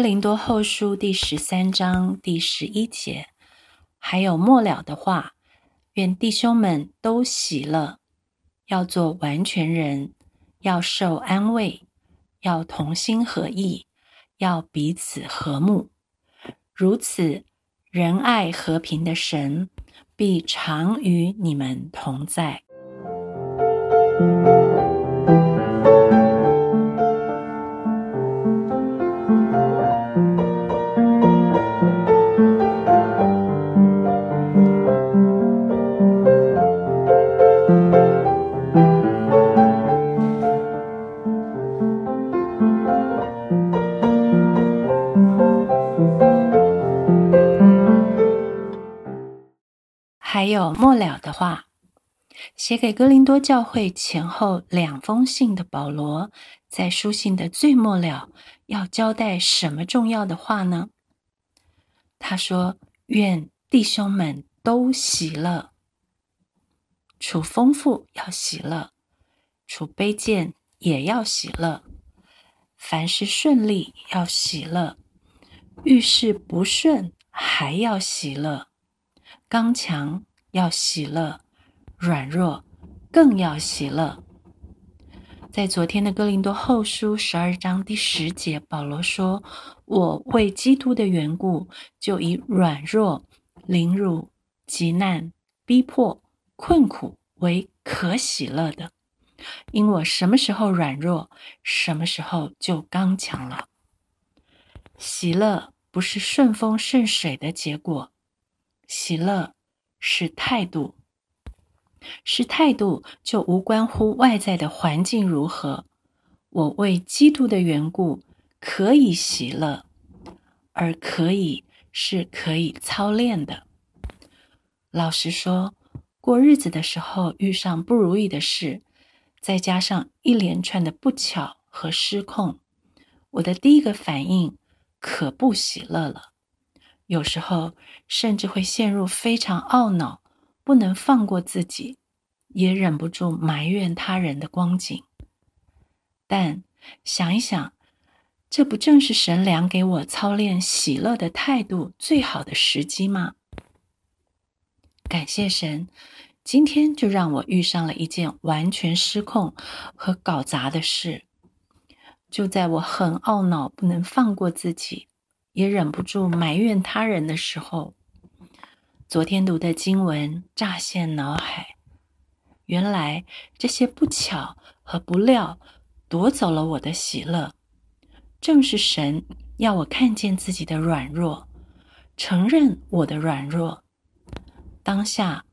林多后书第十三章第十一节，还有末了的话，愿弟兄们都喜乐，要做完全人，要受安慰，要同心合意，要彼此和睦。如此，仁爱和平的神必常与你们同在。还有末了的话，写给哥林多教会前后两封信的保罗，在书信的最末了要交代什么重要的话呢？他说：“愿弟兄们都喜乐，处丰富要喜乐，处卑贱也要喜乐；凡事顺利要喜乐，遇事不顺还要喜乐，刚强。”要喜乐，软弱更要喜乐。在昨天的哥林多后书十二章第十节，保罗说：“我为基督的缘故，就以软弱、凌辱、极难、逼迫、困苦为可喜乐的，因我什么时候软弱，什么时候就刚强了。喜乐不是顺风顺水的结果，喜乐。”是态度，是态度，就无关乎外在的环境如何。我为基督的缘故可以喜乐，而可以是可以操练的。老实说，过日子的时候遇上不如意的事，再加上一连串的不巧和失控，我的第一个反应可不喜乐了。有时候甚至会陷入非常懊恼、不能放过自己，也忍不住埋怨他人的光景。但想一想，这不正是神良给我操练喜乐的态度最好的时机吗？感谢神，今天就让我遇上了一件完全失控和搞砸的事。就在我很懊恼、不能放过自己。也忍不住埋怨他人的时候，昨天读的经文乍现脑海。原来这些不巧和不料夺走了我的喜乐，正是神要我看见自己的软弱，承认我的软弱。当下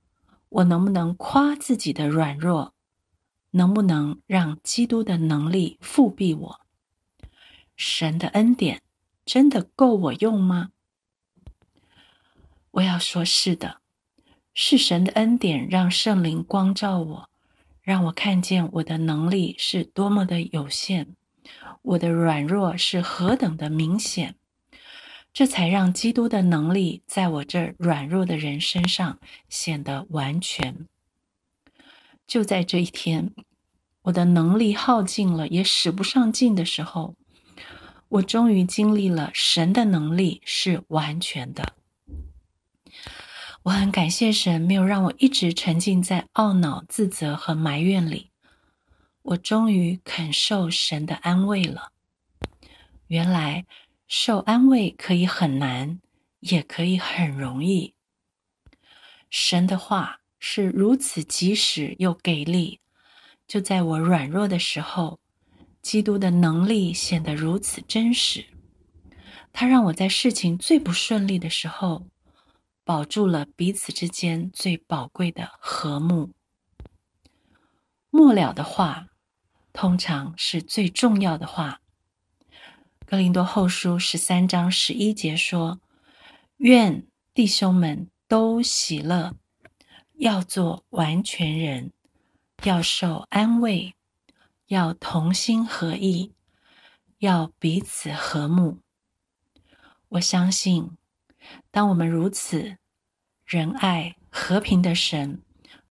我能不能夸自己的软弱？能不能让基督的能力复辟我？神的恩典。真的够我用吗？我要说是的，是神的恩典让圣灵光照我，让我看见我的能力是多么的有限，我的软弱是何等的明显，这才让基督的能力在我这软弱的人身上显得完全。就在这一天，我的能力耗尽了，也使不上劲的时候。我终于经历了神的能力是完全的。我很感谢神，没有让我一直沉浸在懊恼、自责和埋怨里。我终于肯受神的安慰了。原来受安慰可以很难，也可以很容易。神的话是如此及时又给力，就在我软弱的时候。基督的能力显得如此真实，他让我在事情最不顺利的时候，保住了彼此之间最宝贵的和睦。末了的话，通常是最重要的话。格林多后书十三章十一节说：“愿弟兄们都喜乐，要做完全人，要受安慰。”要同心合意，要彼此和睦。我相信，当我们如此仁爱和平的神，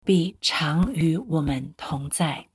必常与我们同在。